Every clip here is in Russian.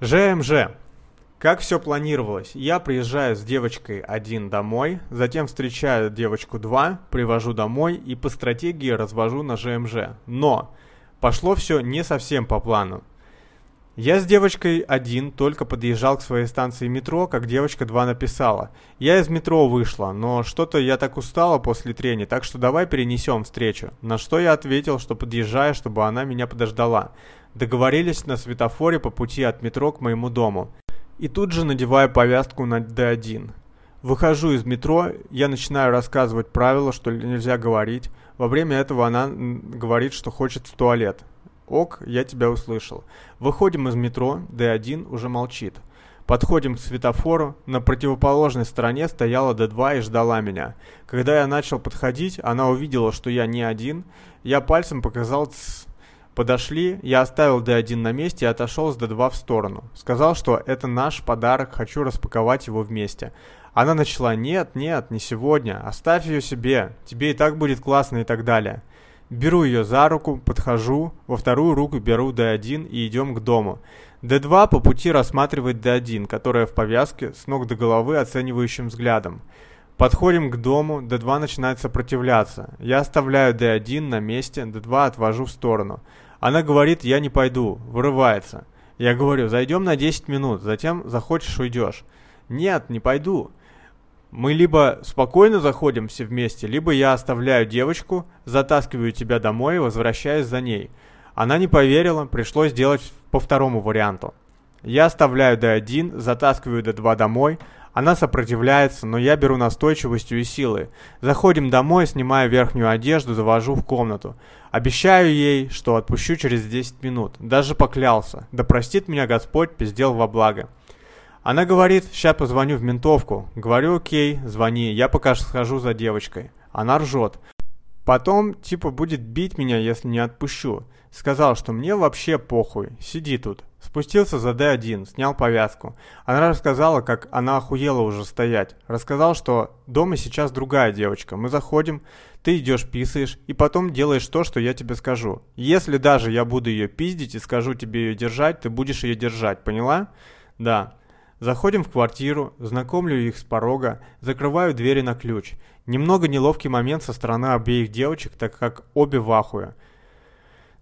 ЖМЖ. Как все планировалось? Я приезжаю с девочкой один домой, затем встречаю девочку 2, привожу домой и по стратегии развожу на ЖМЖ. Но пошло все не совсем по плану. Я с девочкой один только подъезжал к своей станции метро, как девочка 2 написала. Я из метро вышла, но что-то я так устала после трени, так что давай перенесем встречу. На что я ответил, что подъезжаю, чтобы она меня подождала. Договорились на светофоре по пути от метро к моему дому. И тут же надеваю повязку на D1. Выхожу из метро, я начинаю рассказывать правила, что нельзя говорить. Во время этого она говорит, что хочет в туалет. Ок, я тебя услышал. Выходим из метро, D1 уже молчит. Подходим к светофору, на противоположной стороне стояла D2 и ждала меня. Когда я начал подходить, она увидела, что я не один. Я пальцем показал «Тсс». Подошли, я оставил D1 на месте и отошел с D2 в сторону. Сказал, что это наш подарок, хочу распаковать его вместе. Она начала «Нет, нет, не сегодня, оставь ее себе, тебе и так будет классно» и так далее. Беру ее за руку, подхожу, во вторую руку беру D1 и идем к дому. D2 по пути рассматривает D1, которая в повязке, с ног до головы оценивающим взглядом. Подходим к дому, D2 начинает сопротивляться. Я оставляю D1 на месте, D2 отвожу в сторону. Она говорит, я не пойду, вырывается. Я говорю, зайдем на 10 минут, затем захочешь уйдешь. Нет, не пойду. Мы либо спокойно заходим все вместе, либо я оставляю девочку, затаскиваю тебя домой и возвращаюсь за ней. Она не поверила, пришлось делать по второму варианту. Я оставляю D1, затаскиваю D2 домой, она сопротивляется, но я беру настойчивостью и силой. Заходим домой, снимаю верхнюю одежду, завожу в комнату. Обещаю ей, что отпущу через 10 минут. Даже поклялся. Да простит меня Господь, пиздел во благо. Она говорит, сейчас позвоню в ментовку. Говорю, окей, звони, я пока схожу за девочкой. Она ржет. Потом, типа, будет бить меня, если не отпущу. Сказал, что мне вообще похуй, сиди тут. Спустился за D1, снял повязку. Она рассказала, как она охуела уже стоять. Рассказал, что дома сейчас другая девочка. Мы заходим, ты идешь писаешь, и потом делаешь то, что я тебе скажу. Если даже я буду ее пиздить и скажу тебе ее держать, ты будешь ее держать, поняла? Да. Заходим в квартиру, знакомлю их с порога, закрываю двери на ключ. Немного неловкий момент со стороны обеих девочек, так как обе в ахуе.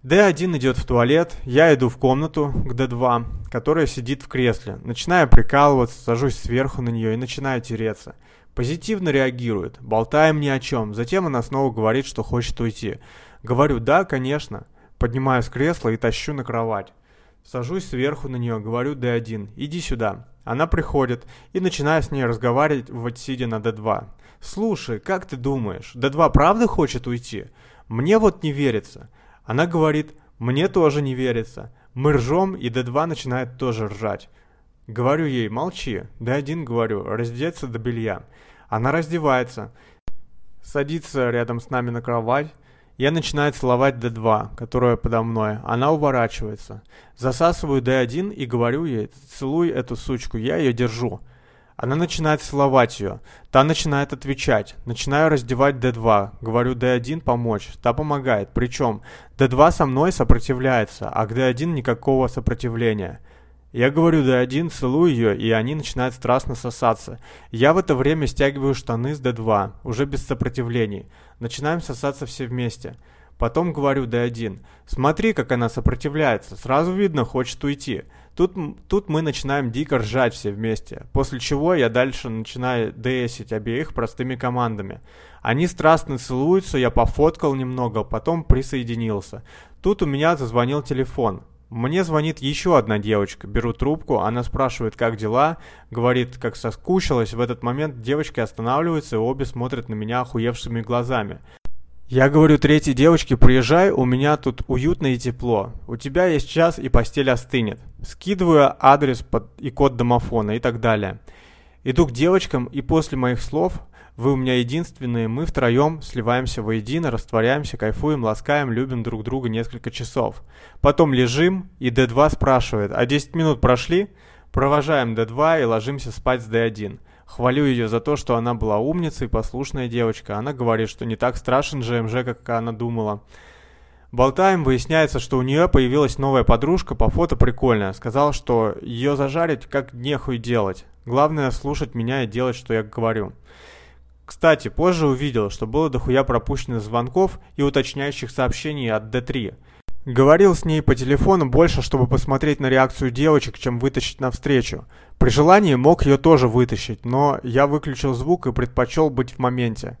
D1 идет в туалет, я иду в комнату к D2, которая сидит в кресле. Начинаю прикалываться, сажусь сверху на нее и начинаю тереться. Позитивно реагирует, болтаем ни о чем. Затем она снова говорит, что хочет уйти. Говорю, да, конечно. Поднимаю с кресла и тащу на кровать. Сажусь сверху на нее, говорю D1, иди сюда. Она приходит и начинаю с ней разговаривать, сидя на D2. «Слушай, как ты думаешь, D2 правда хочет уйти? Мне вот не верится». Она говорит, «Мне тоже не верится». Мы ржем, и D2 начинает тоже ржать. Говорю ей, молчи. D1 говорю, раздеться до белья. Она раздевается, садится рядом с нами на кровать, я начинаю целовать D2, которая подо мной. Она уворачивается. Засасываю D1 и говорю ей, целуй эту сучку, я ее держу. Она начинает целовать ее. Та начинает отвечать. Начинаю раздевать D2. Говорю D1 помочь. Та помогает. Причем D2 со мной сопротивляется, а к D1 никакого сопротивления. Я говорю D1, целую ее, и они начинают страстно сосаться. Я в это время стягиваю штаны с D2, уже без сопротивлений. Начинаем сосаться все вместе. Потом говорю D1, смотри, как она сопротивляется, сразу видно, хочет уйти. Тут, тут мы начинаем дико ржать все вместе, после чего я дальше начинаю ДСить обеих простыми командами. Они страстно целуются, я пофоткал немного, потом присоединился. Тут у меня зазвонил телефон. Мне звонит еще одна девочка, беру трубку, она спрашивает, как дела, говорит, как соскучилась. В этот момент девочки останавливаются и обе смотрят на меня охуевшими глазами. Я говорю третьей девочке, приезжай, у меня тут уютно и тепло. У тебя есть час и постель остынет. Скидываю адрес под и код домофона и так далее. Иду к девочкам и после моих слов вы у меня единственные, мы втроем сливаемся воедино, растворяемся, кайфуем, ласкаем, любим друг друга несколько часов. Потом лежим, и D2 спрашивает, а 10 минут прошли? Провожаем D2 и ложимся спать с D1. Хвалю ее за то, что она была умницей, послушная девочка. Она говорит, что не так страшен ЖМЖ, как она думала. Болтаем, выясняется, что у нее появилась новая подружка, по фото прикольная. Сказал, что ее зажарить как нехуй делать. Главное слушать меня и делать, что я говорю. Кстати, позже увидел, что было дохуя пропущенных звонков и уточняющих сообщений от D3. Говорил с ней по телефону больше, чтобы посмотреть на реакцию девочек, чем вытащить навстречу. При желании мог ее тоже вытащить, но я выключил звук и предпочел быть в моменте.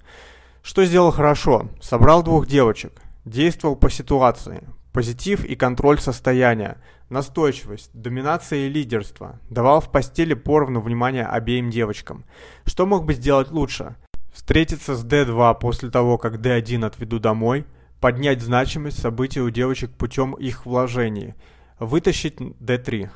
Что сделал хорошо? Собрал двух девочек. Действовал по ситуации. Позитив и контроль состояния. Настойчивость, доминация и лидерство. Давал в постели поровну внимания обеим девочкам. Что мог бы сделать лучше? Встретиться с D2 после того, как D1 отведу домой. Поднять значимость событий у девочек путем их вложений. Вытащить D3.